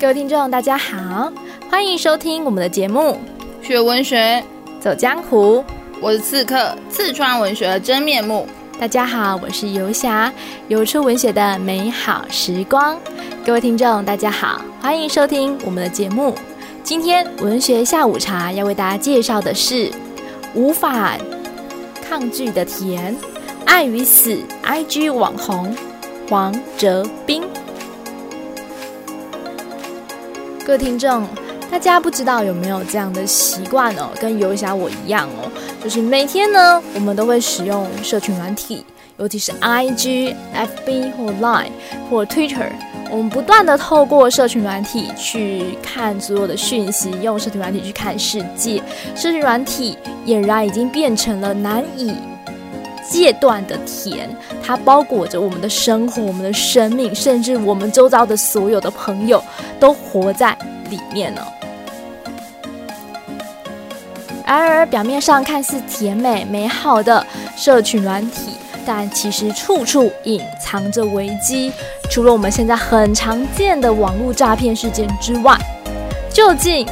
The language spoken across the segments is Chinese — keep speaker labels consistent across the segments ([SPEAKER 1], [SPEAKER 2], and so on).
[SPEAKER 1] 各位听众，大家好，欢迎收听我们的节目《
[SPEAKER 2] 学文学
[SPEAKER 1] 走江湖》。
[SPEAKER 2] 我是刺客，刺穿文学的真面目。
[SPEAKER 1] 大家好，我是游侠，游出文学的美好时光。各位听众，大家好，欢迎收听我们的节目。今天文学下午茶要为大家介绍的是《无法抗拒的甜》，爱与死，IG 网红黄哲斌。各位听众，大家不知道有没有这样的习惯哦？跟游侠我一样哦，就是每天呢，我们都会使用社群软体，尤其是 IG、FB 或 Line 或 Twitter，我们不断的透过社群软体去看所有的讯息，用社群软体去看世界。社群软体俨然已经变成了难以戒断的甜，它包裹着我们的生活、我们的生命，甚至我们周遭的所有的朋友都活在里面了。而表面上看似甜美美好的社群软体，但其实处处隐藏着危机。除了我们现在很常见的网络诈骗事件之外，究竟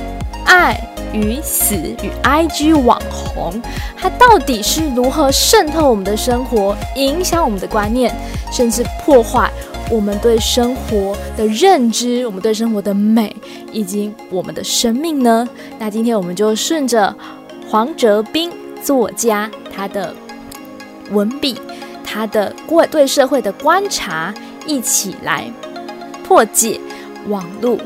[SPEAKER 1] 爱与死与 IG 网红，它到底是如何渗透我们的生活，影响我们的观念，甚至破坏我们对生活的认知，我们对生活的美，以及我们的生命呢？那今天我们就顺着黄哲斌作家他的文笔，他的过对社会的观察，一起来破解网络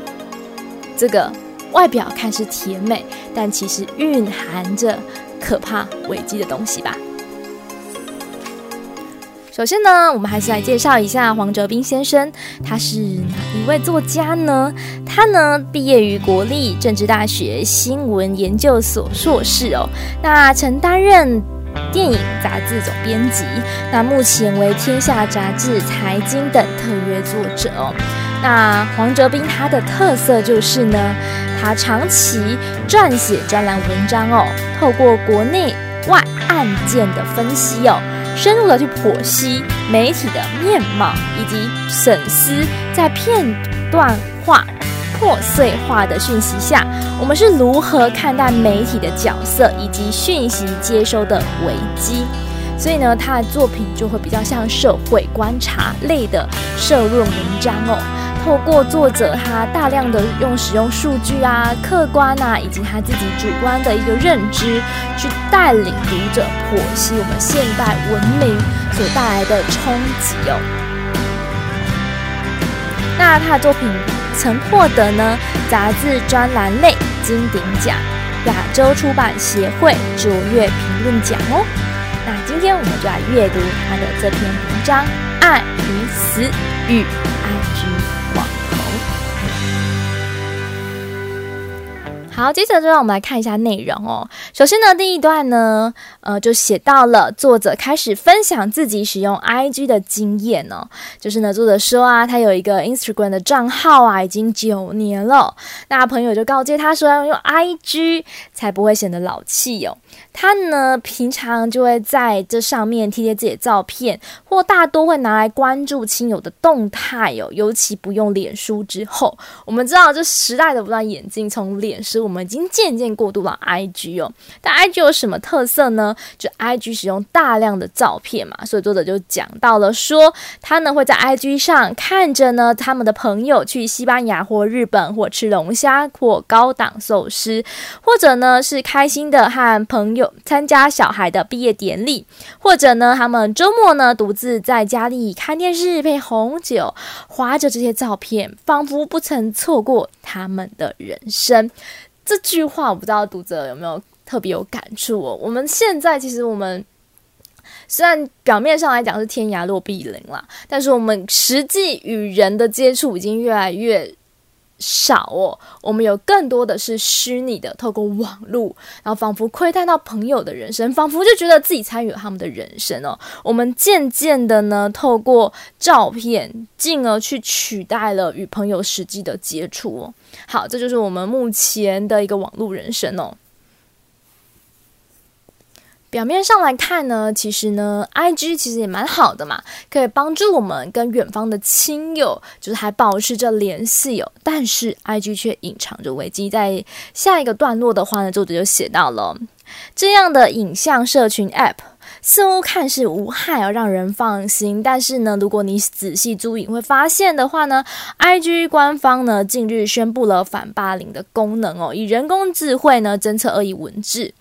[SPEAKER 1] 这个。外表看似甜美，但其实蕴含着可怕危机的东西吧。首先呢，我们还是来介绍一下黄哲斌先生，他是哪一位作家呢？他呢毕业于国立政治大学新闻研究所硕士哦，那曾担任电影杂志总编辑，那目前为天下杂志财经等特约作者哦。那黄哲斌他的特色就是呢，他长期撰写专栏文章哦，透过国内外案件的分析哦，深入的去剖析媒体的面貌，以及审思在片段化、破碎化的讯息下，我们是如何看待媒体的角色以及讯息接收的危机。所以呢，他的作品就会比较像社会观察类的社论文章哦。透过作者他大量的用使用数据啊、客观啊，以及他自己主观的一个认知，去带领读者剖析我们现代文明所带来的冲击哦。那他的作品曾获得呢杂志专栏类金鼎奖、亚洲出版协会卓越评论奖哦。那今天我们就来阅读他的这篇文章《爱与死与 IG》。好，接着就让我们来看一下内容哦。首先呢，第一段呢，呃，就写到了作者开始分享自己使用 IG 的经验哦。就是呢，作者说啊，他有一个 Instagram 的账号啊，已经九年了。那朋友就告诫他说，要用 IG 才不会显得老气哦。他呢，平常就会在这上面贴贴自己的照片，或大多会拿来关注亲友的动态哦。尤其不用脸书之后，我们知道这时代的不断演进，从脸书。我们已经渐渐过渡到 IG 哦，但 IG 有什么特色呢？就 IG 使用大量的照片嘛，所以作者就讲到了说，他呢会在 IG 上看着呢他们的朋友去西班牙或日本或吃龙虾或高档寿司，或者呢是开心的和朋友参加小孩的毕业典礼，或者呢他们周末呢独自在家里看电视配红酒，划着这些照片，仿佛不曾错过他们的人生。这句话我不知道读者有没有特别有感触哦。我们现在其实我们虽然表面上来讲是天涯若比邻啦，但是我们实际与人的接触已经越来越少哦，我们有更多的是虚拟的，透过网络，然后仿佛窥探到朋友的人生，仿佛就觉得自己参与了他们的人生哦。我们渐渐的呢，透过照片，进而去取代了与朋友实际的接触哦。好，这就是我们目前的一个网络人生哦。表面上来看呢，其实呢，IG 其实也蛮好的嘛，可以帮助我们跟远方的亲友，就是还保持着联系哦。但是 IG 却隐藏着危机，在下一个段落的话呢，作者就写到了这样的影像社群 App 似乎看似无害而让人放心，但是呢，如果你仔细注意，会发现的话呢，IG 官方呢近日宣布了反霸凌的功能哦，以人工智慧呢侦测恶意文字。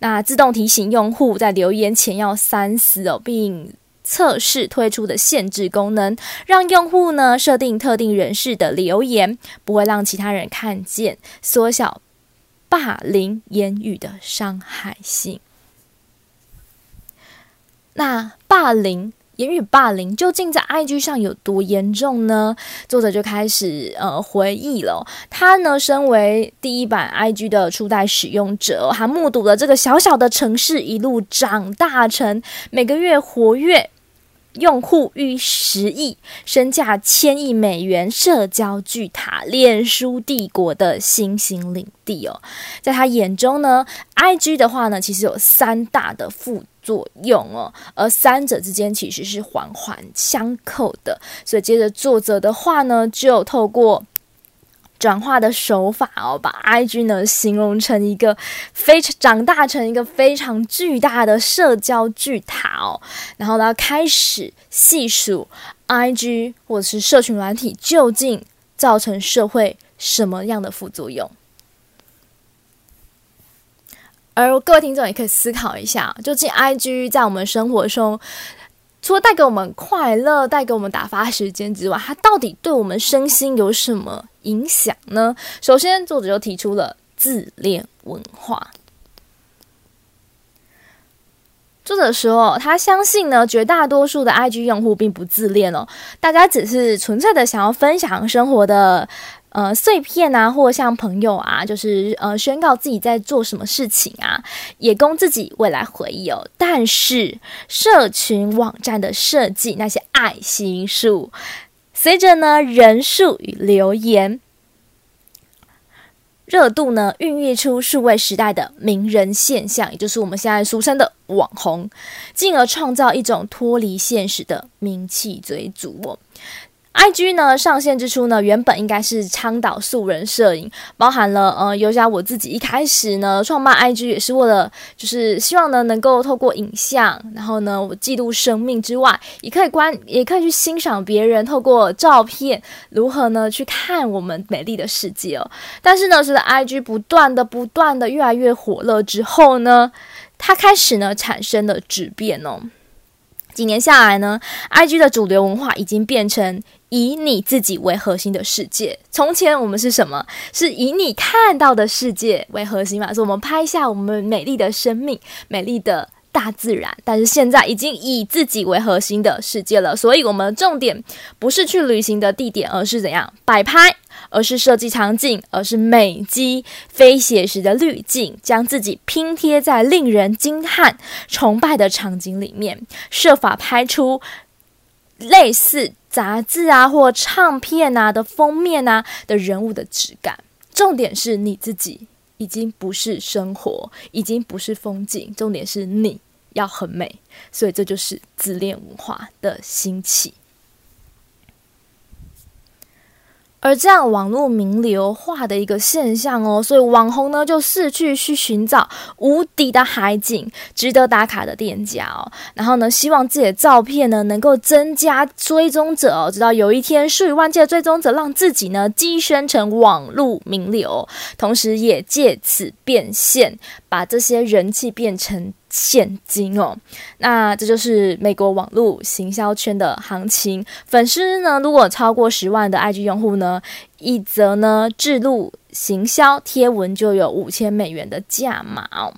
[SPEAKER 1] 那自动提醒用户在留言前要三思哦，并测试推出的限制功能，让用户呢设定特定人士的留言不会让其他人看见，缩小霸凌言语的伤害性。那霸凌。言语霸凌究竟在 IG 上有多严重呢？作者就开始呃回忆了。他呢，身为第一版 IG 的初代使用者，还目睹了这个小小的城市一路长大成每个月活跃用户逾十亿、身价千亿美元社交巨塔——脸书帝国的新兴领地哦。在他眼中呢，IG 的话呢，其实有三大的副作用哦，而三者之间其实是环环相扣的。所以接着作者的话呢，就透过转化的手法哦，把 IG 呢形容成一个非常长大成一个非常巨大的社交巨塔哦，然后呢开始细数 IG 或者是社群软体究竟造成社会什么样的副作用。而各位听众也可以思考一下，究竟 IG 在我们生活中，除了带给我们快乐、带给我们打发时间之外，它到底对我们身心有什么影响呢？首先，作者就提出了自恋文化。作者说，他相信呢，绝大多数的 IG 用户并不自恋哦，大家只是纯粹的想要分享生活的。呃，碎片啊，或像朋友啊，就是呃，宣告自己在做什么事情啊，也供自己未来回忆哦。但是，社群网站的设计，那些爱心树，随着呢人数与留言热度呢，孕育出数位时代的名人现象，也就是我们现在俗称的网红，进而创造一种脱离现实的名气追逐哦。IG 呢，上线之初呢，原本应该是倡导素人摄影，包含了呃，尤其我自己一开始呢，创办 IG 也是为了，就是希望呢，能够透过影像，然后呢，我记录生命之外，也可以观，也可以去欣赏别人透过照片如何呢去看我们美丽的世界哦。但是呢，随着 IG 不断的、不断的越来越火热之后呢，它开始呢产生了质变哦。几年下来呢，IG 的主流文化已经变成以你自己为核心的世界。从前我们是什么？是以你看到的世界为核心嘛？是我们拍下我们美丽的生命、美丽的大自然。但是现在已经以自己为核心的世界了，所以我们重点不是去旅行的地点，而是怎样摆拍。而是设计场景，而是美肌、非写实的滤镜，将自己拼贴在令人惊叹、崇拜的场景里面，设法拍出类似杂志啊或唱片啊的封面啊的人物的质感。重点是你自己已经不是生活，已经不是风景，重点是你要很美。所以这就是自恋文化的兴起。而这样网络名流化的一个现象哦，所以网红呢就四处去寻找无敌的海景、值得打卡的店家哦，然后呢，希望自己的照片呢能够增加追踪者哦，直到有一天数以万计的追踪者让自己呢跻身成网络名流，同时也借此变现，把这些人气变成。现金哦，那这就是美国网络行销圈的行情。粉丝呢，如果超过十万的 IG 用户呢，一则呢置入行销贴文就有五千美元的价码哦。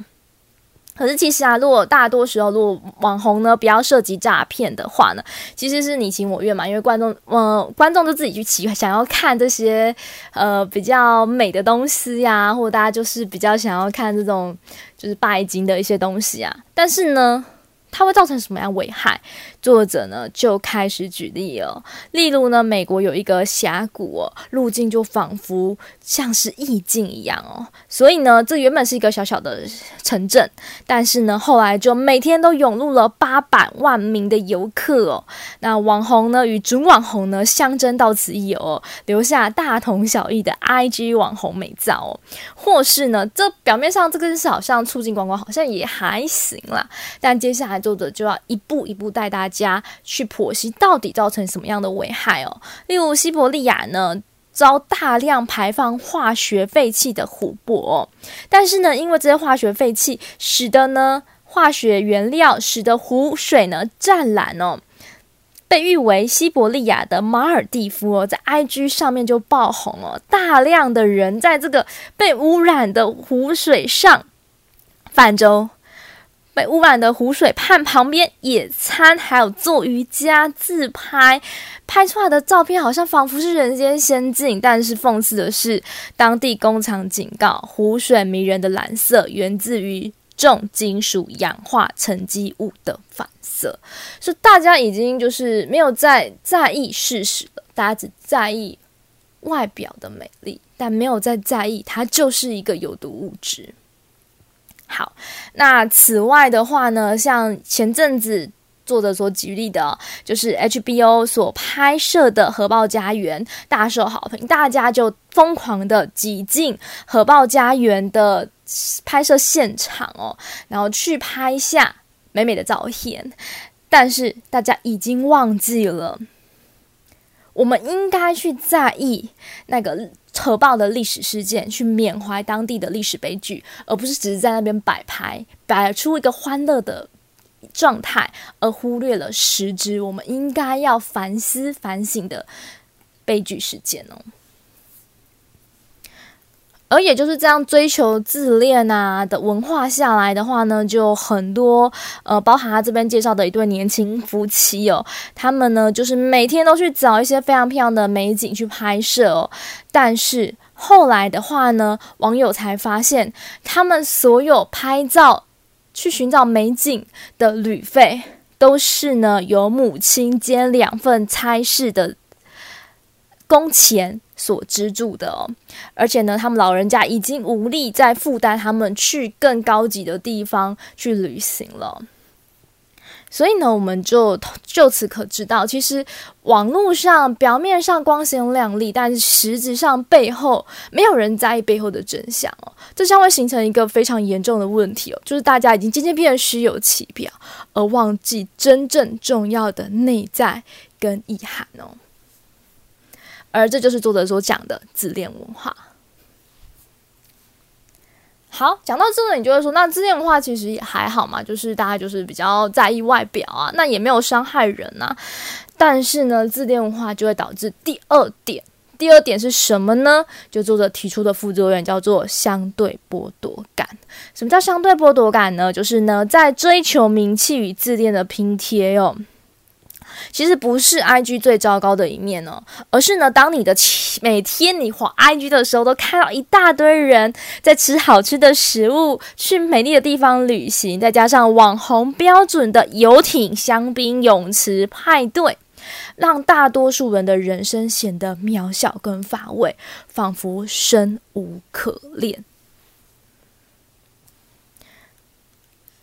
[SPEAKER 1] 可是其实啊，如果大多时候如果网红呢不要涉及诈骗的话呢，其实是你情我愿嘛，因为观众呃观众就自己去奇，想要看这些呃比较美的东西呀、或者大家就是比较想要看这种就是拜金的一些东西啊。但是呢，它会造成什么样危害？作者呢就开始举例了，例如呢，美国有一个峡谷哦，路径就仿佛像是意境一样哦，所以呢，这原本是一个小小的城镇，但是呢，后来就每天都涌入了八百万名的游客哦。那网红呢与准网红呢相争到此一游哦，留下大同小异的 IG 网红美照哦，或是呢，这表面上这个是好像促进观光，好像也还行啦，但接下来作者就要一步一步带大家去剖析到底造成什么样的危害哦。例如西伯利亚呢，遭大量排放化学废气的湖泊，但是呢，因为这些化学废气使得呢化学原料使得湖水呢湛蓝哦，被誉为西伯利亚的马尔蒂夫哦，在 IG 上面就爆红哦，大量的人在这个被污染的湖水上泛舟。被污染的湖水畔旁边野餐，还有做瑜伽、自拍，拍出来的照片好像仿佛是人间仙境。但是讽刺的是，当地工厂警告，湖水迷人的蓝色源自于重金属氧化沉积物的反射。所以大家已经就是没有再在意事实了，大家只在意外表的美丽，但没有再在意它就是一个有毒物质。好，那此外的话呢，像前阵子作者所举例的，就是 HBO 所拍摄的《核爆家园》大受好评，大家就疯狂的挤进《核爆家园》的拍摄现场哦，然后去拍下美美的照片，但是大家已经忘记了，我们应该去在意那个。扯爆的历史事件，去缅怀当地的历史悲剧，而不是只是在那边摆拍，摆出一个欢乐的状态，而忽略了实质我们应该要反思反省的悲剧事件哦。而也就是这样追求自恋啊的文化下来的话呢，就很多呃，包含他这边介绍的一对年轻夫妻哦，他们呢就是每天都去找一些非常漂亮的美景去拍摄哦，但是后来的话呢，网友才发现，他们所有拍照去寻找美景的旅费，都是呢由母亲兼两份差事的工钱所资助的哦，而且呢，他们老人家已经无力再负担他们去更高级的地方去旅行了。所以呢，我们就就此可知道，其实网络上表面上光鲜亮丽，但是实质上背后没有人在意背后的真相哦。这将会形成一个非常严重的问题哦，就是大家已经渐渐变得虚有其表，而忘记真正重要的内在跟意涵哦。而这就是作者所讲的自恋文化。好，讲到这个，你就会说，那自恋文化其实也还好嘛，就是大家就是比较在意外表啊，那也没有伤害人啊。但是呢，自恋文化就会导致第二点，第二点是什么呢？就作者提出的副作用叫做相对剥夺感。什么叫相对剥夺感呢？就是呢，在追求名气与自恋的拼贴哟。其实不是 IG 最糟糕的一面哦，而是呢，当你的每天你滑 IG 的时候，都看到一大堆人在吃好吃的食物，去美丽的地方旅行，再加上网红标准的游艇、香槟泳池、派对，让大多数人的人生显得渺小跟乏味，仿佛生无可恋。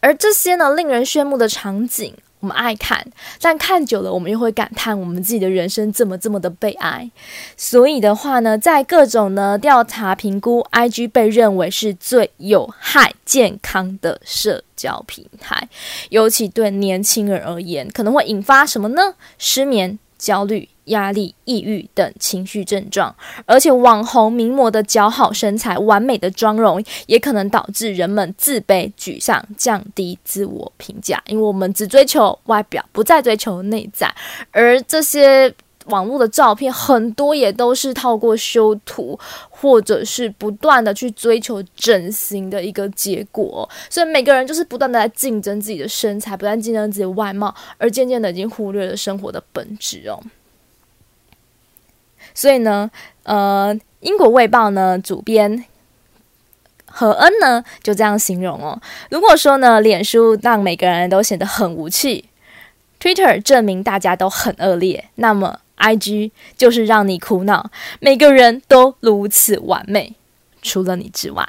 [SPEAKER 1] 而这些呢，令人炫目的场景。我们爱看，但看久了，我们又会感叹我们自己的人生这么这么的悲哀。所以的话呢，在各种呢调查评估，IG 被认为是最有害健康的社交平台，尤其对年轻人而言，可能会引发什么呢？失眠、焦虑。压力、抑郁等情绪症状，而且网红名模的姣好身材、完美的妆容，也可能导致人们自卑、沮丧、降低自我评价。因为我们只追求外表，不再追求内在，而这些网络的照片很多也都是透过修图，或者是不断的去追求整形的一个结果。所以每个人就是不断的在竞争自己的身材，不断竞争自己的外貌，而渐渐的已经忽略了生活的本质哦。所以呢，呃，英国卫报呢主编何恩呢就这样形容哦。如果说呢，脸书让每个人都显得很无趣，Twitter 证明大家都很恶劣，那么 IG 就是让你苦恼。每个人都如此完美，除了你之外。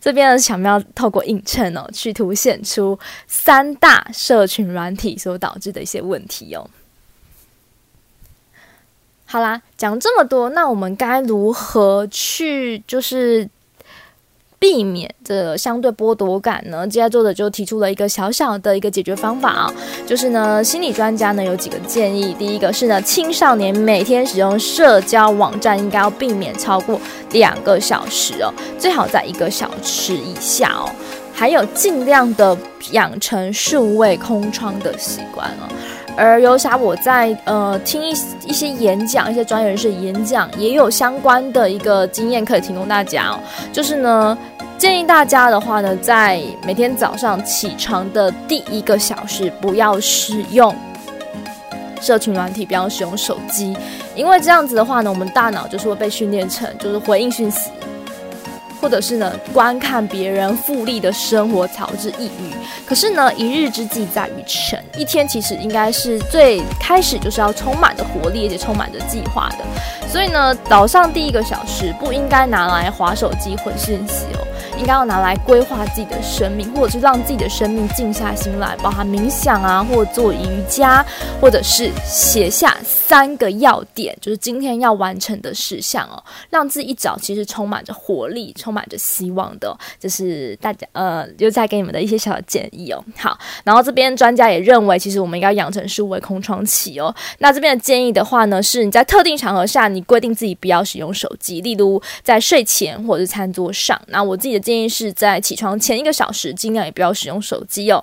[SPEAKER 1] 这边呢，巧妙透过映衬哦，去凸显出三大社群软体所导致的一些问题哦。好啦，讲这么多，那我们该如何去就是？避免这相对剥夺感呢？接下来作者就提出了一个小小的一个解决方法啊，就是呢，心理专家呢有几个建议。第一个是呢，青少年每天使用社交网站应该要避免超过两个小时哦，最好在一个小时以下哦。还有尽量的养成数位空窗的习惯哦。而游侠我在呃听一一些演讲，一些专业人士演讲，也有相关的一个经验可以提供大家哦，就是呢。建议大家的话呢，在每天早上起床的第一个小时，不要使用社群软体，不要使用手机，因为这样子的话呢，我们大脑就是会被训练成就是回应讯息。或者是呢，观看别人富丽的生活，乔治抑郁。可是呢，一日之计在于晨，一天其实应该是最开始就是要充满着活力，而且充满着计划的。所以呢，早上第一个小时不应该拿来划手机回信息哦，应该要拿来规划自己的生命，或者是让自己的生命静下心来，包含冥想啊，或者做瑜伽，或者是写下三个要点，就是今天要完成的事项哦，让自己一早其实充满着活力，充。满着希望的，这、是大家呃，又在给你们的一些小建议哦。好，然后这边专家也认为，其实我们应该养成数位空窗期哦。那这边的建议的话呢，是你在特定场合下，你规定自己不要使用手机，例如在睡前或者是餐桌上。那我自己的建建议是在起床前一个小时，尽量也不要使用手机哦。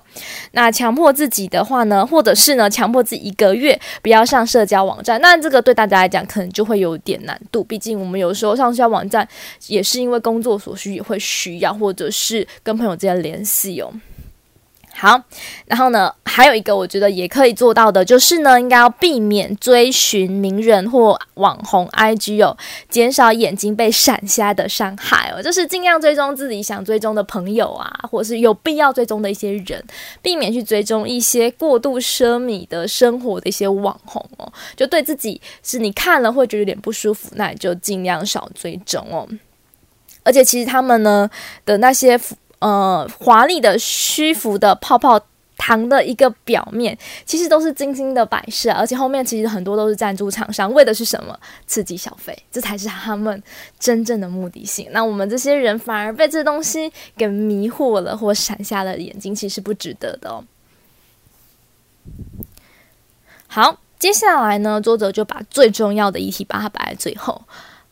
[SPEAKER 1] 那强迫自己的话呢，或者是呢，强迫自己一个月不要上社交网站。那这个对大家来讲，可能就会有点难度，毕竟我们有时候上社交网站也是因为工作。所需也会需要，或者是跟朋友之间联系哦。好，然后呢，还有一个我觉得也可以做到的，就是呢，应该要避免追寻名人或网红 IG 哦，减少眼睛被闪瞎的伤害哦。就是尽量追踪自己想追踪的朋友啊，或是有必要追踪的一些人，避免去追踪一些过度奢靡的生活的一些网红哦。就对自己是你看了会觉得有点不舒服，那你就尽量少追踪哦。而且其实他们呢的那些呃华丽的虚浮的泡泡糖的一个表面，其实都是精心的摆设，而且后面其实很多都是赞助厂商，为的是什么？刺激消费，这才是他们真正的目的性。那我们这些人反而被这东西给迷惑了，或闪瞎了眼睛，其实不值得的哦。好，接下来呢，作者就把最重要的议题把它摆在最后。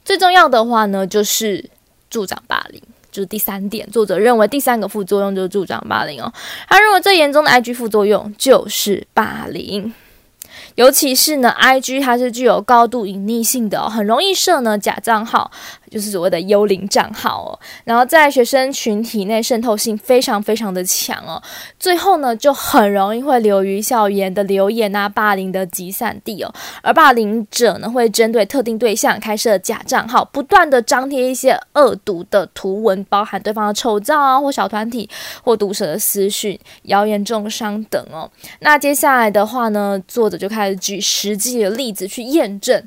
[SPEAKER 1] 最重要的话呢，就是。助长霸凌，就是第三点。作者认为第三个副作用就是助长霸凌哦。他认为最严重的 IG 副作用就是霸凌。尤其是呢，IG 它是具有高度隐匿性的哦，很容易设呢假账号，就是所谓的幽灵账号哦。然后在学生群体内渗透性非常非常的强哦，最后呢就很容易会流于校园的留言啊，霸凌的集散地哦。而霸凌者呢会针对特定对象开设假账号，不断的张贴一些恶毒的图文，包含对方的丑照啊，或小团体或毒舌的私讯、谣言中伤等哦。那接下来的话呢，作者就开始。举实际的例子去验证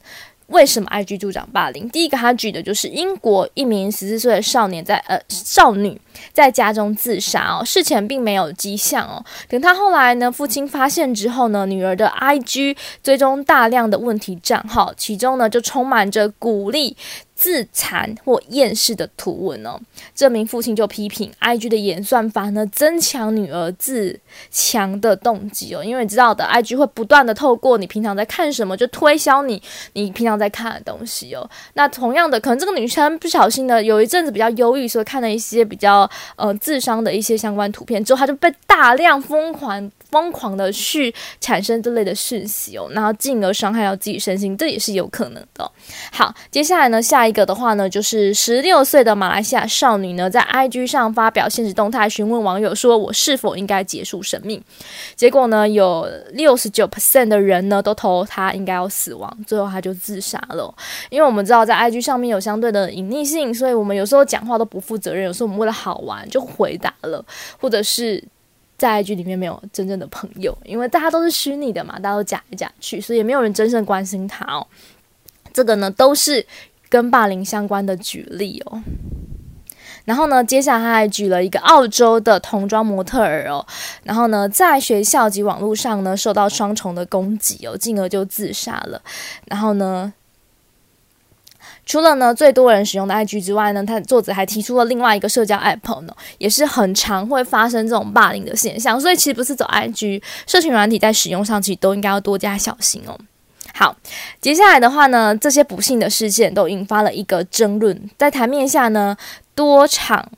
[SPEAKER 1] 为什么 IG 助长霸凌。第一个，他举的就是英国一名十四岁的少年在呃少女在家中自杀哦，事前并没有迹象哦。等他后来呢，父亲发现之后呢，女儿的 IG 追踪大量的问题账号，其中呢就充满着鼓励。自残或厌世的图文哦，这名父亲就批评 IG 的演算法呢，增强女儿自强的动机哦，因为你知道的，IG 会不断的透过你平常在看什么，就推销你你平常在看的东西哦。那同样的，可能这个女生不小心的有一阵子比较忧郁，所以看了一些比较呃自伤的一些相关图片之后，她就被大量疯狂。疯狂的去产生这类的讯息哦，然后进而伤害到自己身心，这也是有可能的。好，接下来呢，下一一个的话呢，就是十六岁的马来西亚少女呢，在 IG 上发表现实动态，询问网友说：“我是否应该结束生命？”结果呢，有六十九 percent 的人呢都投她应该要死亡，最后她就自杀了。因为我们知道在 IG 上面有相对的隐匿性，所以我们有时候讲话都不负责任，有时候我们为了好玩就回答了，或者是。在 IG 里面没有真正的朋友，因为大家都是虚拟的嘛，大家都假来假去，所以也没有人真正关心他哦。这个呢，都是跟霸凌相关的举例哦。然后呢，接下来他还举了一个澳洲的童装模特儿哦，然后呢，在学校及网络上呢，受到双重的攻击哦，进而就自杀了。然后呢，除了呢最多人使用的 IG 之外呢，他作者还提出了另外一个社交 App 呢，也是很常会发生这种霸凌的现象。所以其实不是走 IG 社群软体在使用上，其实都应该要多加小心哦。好，接下来的话呢，这些不幸的事件都引发了一个争论，在台面下呢，多场。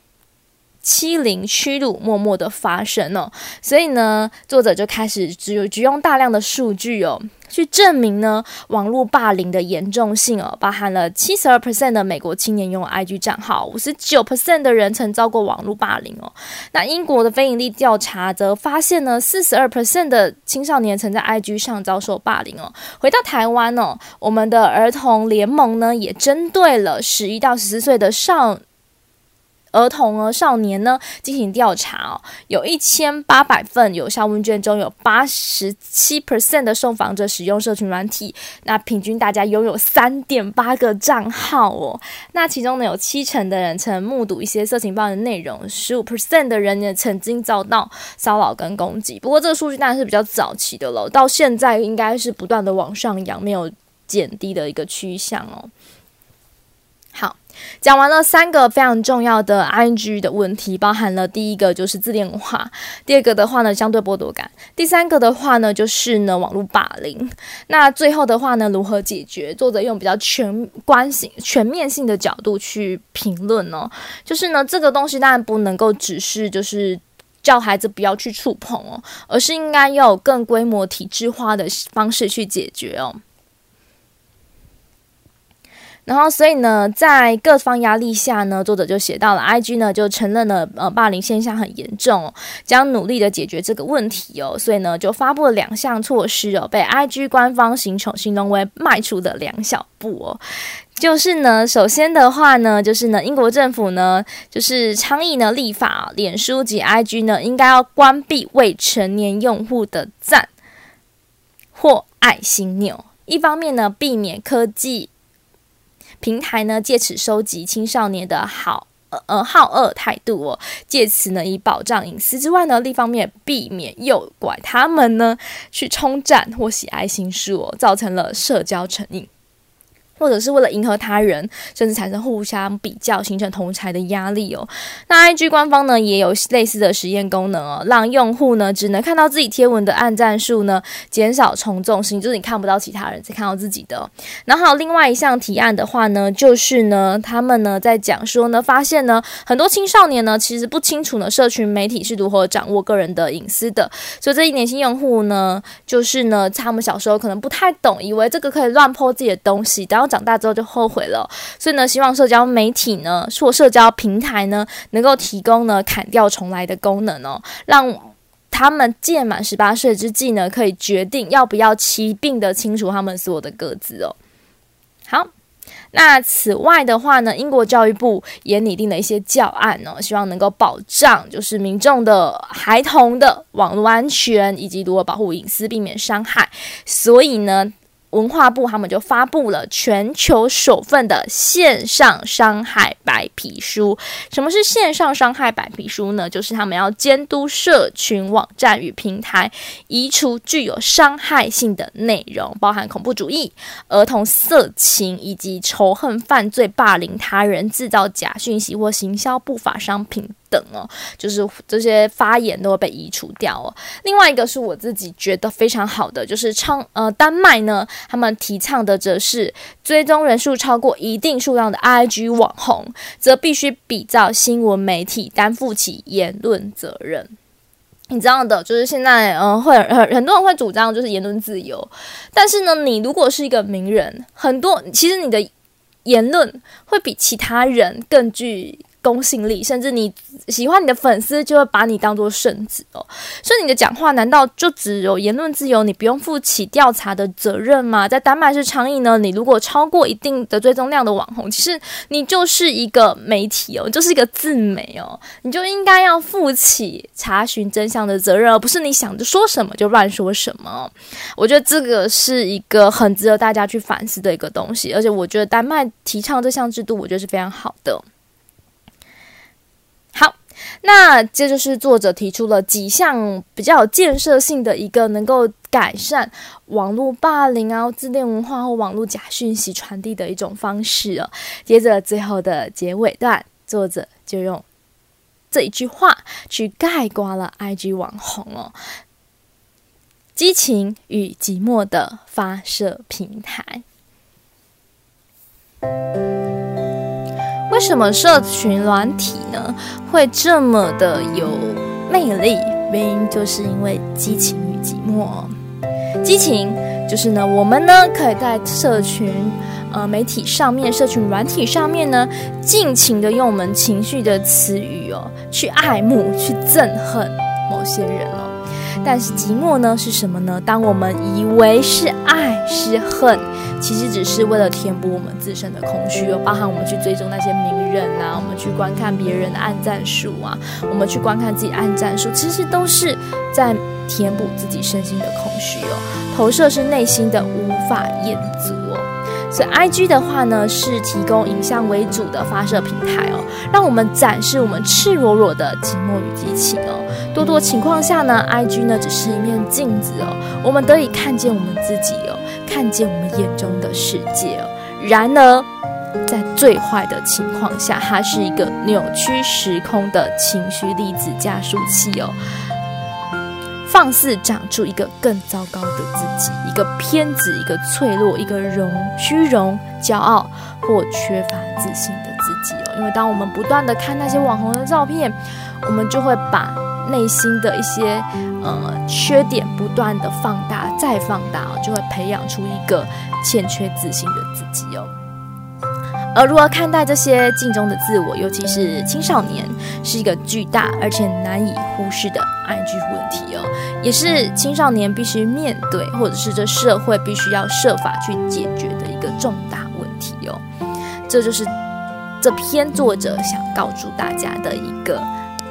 [SPEAKER 1] 欺凌、屈辱，默默的发生哦，所以呢，作者就开始只有举用大量的数据哦，去证明呢网络霸凌的严重性哦，包含了七十二 percent 的美国青年拥有 IG 账号，五十九 percent 的人曾遭过网络霸凌哦。那英国的非营利调查则发现呢，四十二 percent 的青少年曾在 IG 上遭受霸凌哦。回到台湾哦，我们的儿童联盟呢也针对了十一到十四岁的少。儿童和，少年呢，进行调查哦，有一千八百份有效问卷中有八十七 percent 的受访者使用社群软体，那平均大家拥有三点八个账号哦。那其中呢，有七成的人曾目睹一些色情报的内容，十五 percent 的人也曾经遭到骚扰跟攻击。不过这个数据当然是比较早期的了，到现在应该是不断的往上扬，没有减低的一个趋向哦。讲完了三个非常重要的 ING 的问题，包含了第一个就是自恋化，第二个的话呢，相对剥夺感，第三个的话呢就是呢网络霸凌。那最后的话呢，如何解决？作者用比较全观性、全面性的角度去评论哦，就是呢这个东西当然不能够只是就是叫孩子不要去触碰哦，而是应该要有更规模、体制化的方式去解决哦。然后，所以呢，在各方压力下呢，作者就写到了，IG 呢就承认了，呃，霸凌现象很严重，将努力的解决这个问题哦。所以呢，就发布了两项措施哦，被 IG 官方形容形容为迈出的两小步哦。就是呢，首先的话呢，就是呢，英国政府呢，就是倡议呢，立法，脸书及 IG 呢，应该要关闭未成年用户的赞或爱心钮，一方面呢，避免科技。平台呢，借此收集青少年的好呃呃好恶态度哦，借此呢，以保障隐私之外呢，另一方面避免诱拐他们呢去冲战或喜爱心书哦，造成了社交成瘾。或者是为了迎合他人，甚至产生互相比较，形成同侪的压力哦。那 IG 官方呢也有类似的实验功能哦，让用户呢只能看到自己贴文的按赞数呢，减少从众心，就是你看不到其他人，只看到自己的。然后另外一项提案的话呢，就是呢他们呢在讲说呢，发现呢很多青少年呢其实不清楚呢社群媒体是如何掌握个人的隐私的，所以这一年轻用户呢，就是呢他们小时候可能不太懂，以为这个可以乱 po 自己的东西，然后。长大之后就后悔了，所以呢，希望社交媒体呢，或社交平台呢，能够提供呢砍掉重来的功能哦，让他们届满十八岁之际呢，可以决定要不要齐并的清除他们所有的个资哦。好，那此外的话呢，英国教育部也拟定了一些教案哦，希望能够保障就是民众的孩童的网络安全以及如何保护隐私，避免伤害。所以呢。文化部他们就发布了全球首份的线上伤害白皮书。什么是线上伤害白皮书呢？就是他们要监督社群网站与平台，移除具有伤害性的内容，包含恐怖主义、儿童色情以及仇恨犯罪、霸凌他人、制造假讯息或行销不法商品。等哦，就是这些发言都会被移除掉哦。另外一个是我自己觉得非常好的，就是昌呃丹麦呢，他们提倡的则是追踪人数超过一定数量的 IG 网红，则必须比照新闻媒体担负起言论责任。你知道的，就是现在嗯，会很很多人会主张就是言论自由，但是呢，你如果是一个名人，很多其实你的言论会比其他人更具。公信力，甚至你喜欢你的粉丝就会把你当做圣旨哦。所以你的讲话难道就只有言论自由？你不用负起调查的责任吗？在丹麦是倡议呢，你如果超过一定的追踪量的网红，其实你就是一个媒体哦，就是一个自媒哦，你就应该要负起查询真相的责任，而不是你想着说什么就乱说什么。我觉得这个是一个很值得大家去反思的一个东西，而且我觉得丹麦提倡这项制度，我觉得是非常好的。那这就是作者提出了几项比较有建设性的一个能够改善网络霸凌啊、自恋文化或网络假讯息传递的一种方式哦。接着最后的结尾段，作者就用这一句话去概括了 IG 网红哦：激情与寂寞的发射平台。为什么社群软体呢会这么的有魅力？原因就是因为激情与寂寞。激情就是呢，我们呢可以在社群呃媒体上面、社群软体上面呢，尽情的用我们情绪的词语哦，去爱慕、去憎恨某些人哦。但是寂寞呢是什么呢？当我们以为是爱是恨，其实只是为了填补我们自身的空虚哦。包含我们去追踪那些名人啊，我们去观看别人的暗赞数啊，我们去观看自己暗赞数，其实都是在填补自己身心的空虚哦。投射是内心的无法言足哦。所以，IG 的话呢，是提供影像为主的发射平台哦，让我们展示我们赤裸裸的寂寞与激情哦。多多情况下呢，IG 呢只是一面镜子哦，我们得以看见我们自己哦，看见我们眼中的世界哦。然而，在最坏的情况下，它是一个扭曲时空的情绪粒子加速器哦。放肆长出一个更糟糕的自己，一个偏执，一个脆弱，一个容虚荣、骄傲或缺乏自信的自己哦。因为当我们不断的看那些网红的照片，我们就会把内心的一些呃缺点不断的放大，再放大哦，就会培养出一个欠缺自信的自己哦。而如何看待这些镜中的自我，尤其是青少年，是一个巨大而且难以忽视的 IG 问题哦，也是青少年必须面对，或者是这社会必须要设法去解决的一个重大问题哦。这就是这篇作者想告诉大家的一个。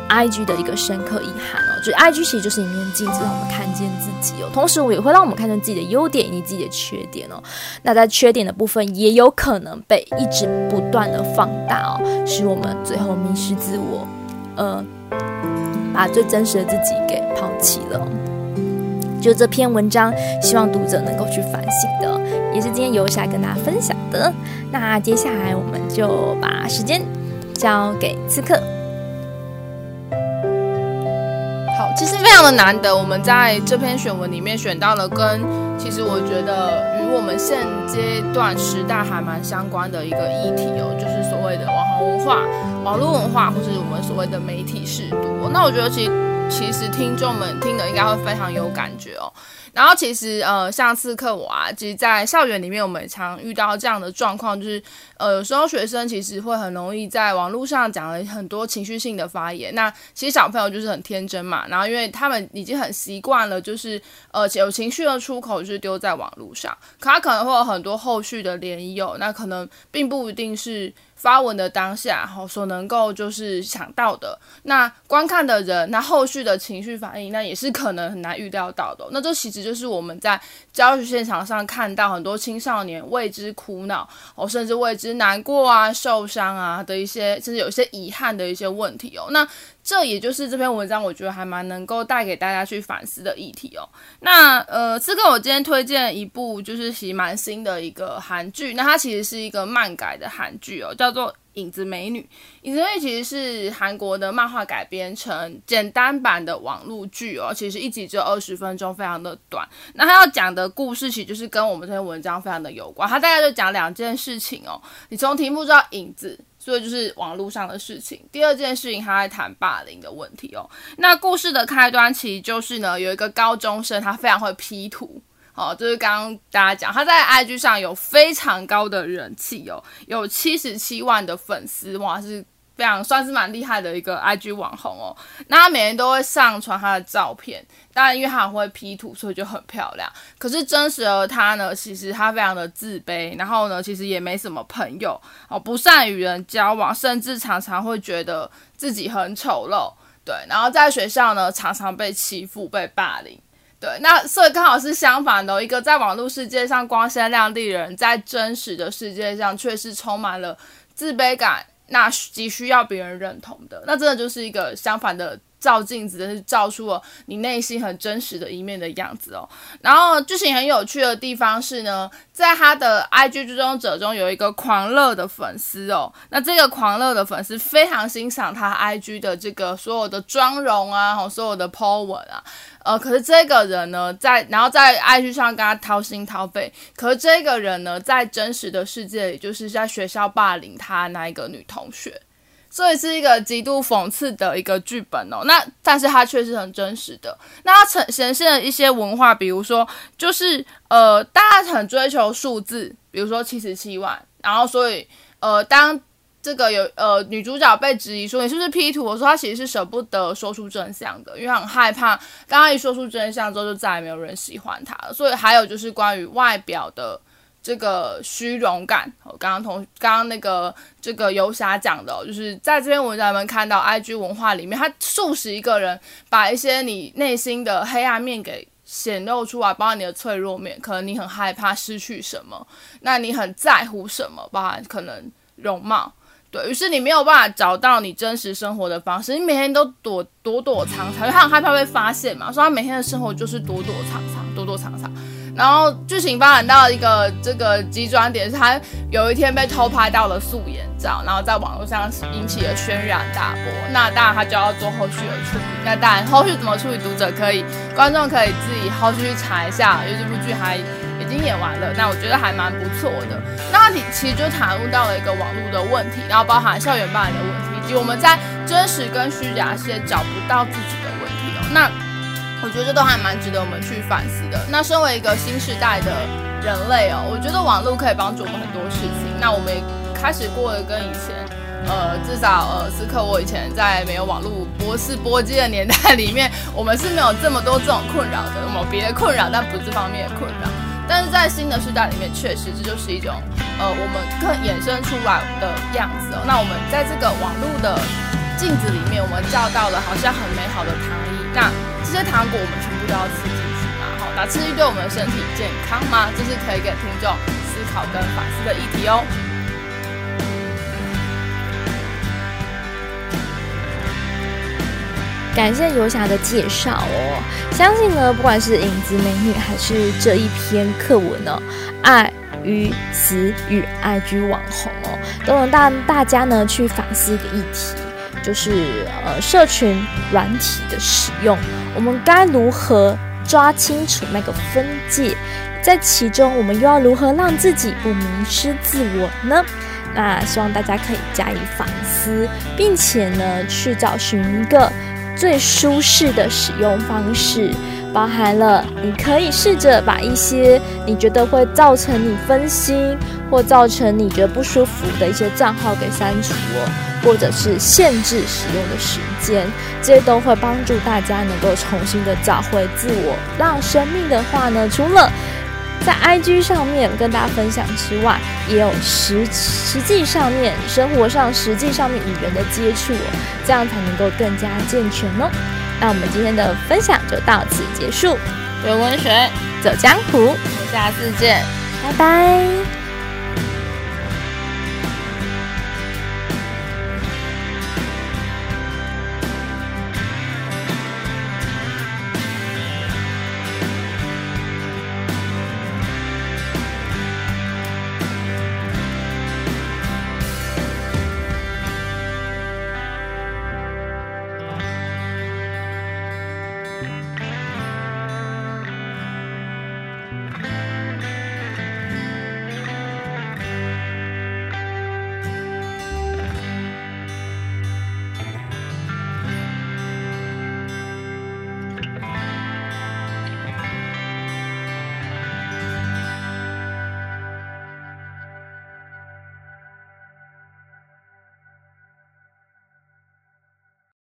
[SPEAKER 1] IG 的一个深刻遗憾哦，就是 IG 其实就是一面镜子，让我们看见自己哦。同时，我也会让我们看见自己的优点以及自己的缺点哦。那在缺点的部分，也有可能被一直不断的放大哦，使我们最后迷失自我，呃，把最真实的自己给抛弃了。就这篇文章，希望读者能够去反省的，也是今天游侠跟大家分享的。那接下来，我们就把时间交给刺客。
[SPEAKER 2] 其实非常的难得，我们在这篇选文里面选到了跟其实我觉得与我们现阶段时代还蛮相关的一个议题哦，就是所谓的网红文化、网络文化，或是我们所谓的媒体识读。那我觉得其实其实听众们听的应该会非常有感觉哦。然后其实呃，像刺客我啊，其实，在校园里面，我们常遇到这样的状况，就是呃，有时候学生其实会很容易在网络上讲了很多情绪性的发言。那其实小朋友就是很天真嘛，然后因为他们已经很习惯了，就是呃，有情绪的出口就是丢在网络上，可他可能会有很多后续的涟漪，那可能并不一定是。发文的当下，哈，所能够就是想到的，那观看的人，那后续的情绪反应，那也是可能很难预料到的。那这其实就是我们在教学现场上看到很多青少年为之苦恼，哦，甚至为之难过啊、受伤啊的一些，甚至有一些遗憾的一些问题哦。那这也就是这篇文章，我觉得还蛮能够带给大家去反思的议题哦。那呃，这个我今天推荐一部就是其实蛮新的一个韩剧，那它其实是一个漫改的韩剧哦，叫做《影子美女》。《影子美女》其实是韩国的漫画改编成简单版的网络剧哦，其实一集只有二十分钟，非常的短。那它要讲的故事其实就是跟我们这篇文章非常的有关，它大概就讲两件事情哦。你从题目知道影子。所以就是网络上的事情。第二件事情，他在谈霸凌的问题哦。那故事的开端其实就是呢，有一个高中生，他非常会 P 图，哦，就是刚刚大家讲，他在 IG 上有非常高的人气哦，有七十七万的粉丝，哇，是非常算是蛮厉害的一个 IG 网红哦。那他每天都会上传他的照片，当然因为他很会 P 图，所以就很漂亮。可是真实的他呢，其实他非常的自卑，然后呢，其实也没什么朋友哦，不善与人交往，甚至常常会觉得自己很丑陋。对，然后在学校呢，常常被欺负、被霸凌。对，那所以刚好是相反的，一个在网络世界上光鲜亮丽的人，在真实的世界上却是充满了自卑感，那急需要别人认同的，那真的就是一个相反的。照镜子，是照出了你内心很真实的一面的样子哦。然后剧情很有趣的地方是呢，在他的 IG 追踪者中有一个狂热的粉丝哦。那这个狂热的粉丝非常欣赏他 IG 的这个所有的妆容啊，和所有的 po 文啊。呃，可是这个人呢，在然后在 IG 上跟他掏心掏肺，可是这个人呢，在真实的世界里，就是在学校霸凌他那一个女同学。所以是一个极度讽刺的一个剧本哦，那但是它却是很真实的。那它呈现现了一些文化，比如说就是呃，大家很追求数字，比如说七十七万，然后所以呃，当这个有呃女主角被质疑说你是不是 P 图，我说她其实是舍不得说出真相的，因为很害怕，刚刚一说出真相之后，就再也没有人喜欢她了。所以还有就是关于外表的。这个虚荣感，我刚刚同刚刚那个这个游侠讲的，就是在这篇文章里面看到，IG 文化里面，他促使一个人把一些你内心的黑暗面给显露出来，包括你的脆弱面，可能你很害怕失去什么，那你很在乎什么，包含可能容貌，对，于是你没有办法找到你真实生活的方式，你每天都躲躲躲藏藏，因为他很害怕被发现嘛，所以他每天的生活就是躲躲藏藏，躲躲藏藏。然后剧情发展到一个这个极端点，是他有一天被偷拍到了素颜照，然后在网络上引起了轩然大波。那当然他就要做后续的处理。那当然后续怎么处理，读者可以、观众可以自己后续去查一下，因为这部剧还已经演完了。那我觉得还蛮不错的。那他其实就谈论到了一个网络的问题，然后包含校园霸凌的问题，以及我们在真实跟虚假世界找不到自己的问题哦。那。我觉得这都还蛮值得我们去反思的。那身为一个新时代的人类哦，我觉得网络可以帮助我们很多事情。那我们也开始过得跟以前，呃，至少呃，此刻我以前在没有网络波士波机的年代里面，我们是没有这么多这种困扰的。我们有别的困扰，但不是这方面的困扰。但是在新的时代里面，确实这就是一种呃，我们更衍生出来的样子哦。那我们在这个网络的镜子里面，我们照到了好像很美好的糖衣。那这些糖果我们全部都要吃进去嘛？好，那吃进对我们的身体健康吗？这是可以给听众思考跟反思的议题哦。
[SPEAKER 1] 感谢游侠的介绍哦，相信呢，不管是影子美女还是这一篇课文呢、哦，爱与死与爱居网红哦，都能让大家呢去反思一个议题。就是呃，社群软体的使用，我们该如何抓清楚那个分界？在其中，我们又要如何让自己不迷失自我呢？那希望大家可以加以反思，并且呢，去找寻一个最舒适的使用方式。包含了你可以试着把一些你觉得会造成你分心或造成你觉得不舒服的一些账号给删除哦。或者是限制使用的时间，这些都会帮助大家能够重新的找回自我。让生命的话呢，除了在 IG 上面跟大家分享之外，也有实实际上面生活上实际上面与人的接触哦，这样才能够更加健全哦。那我们今天的分享就到此结束。
[SPEAKER 2] 有文学，
[SPEAKER 1] 走江湖，
[SPEAKER 2] 我们下次见，
[SPEAKER 1] 拜拜。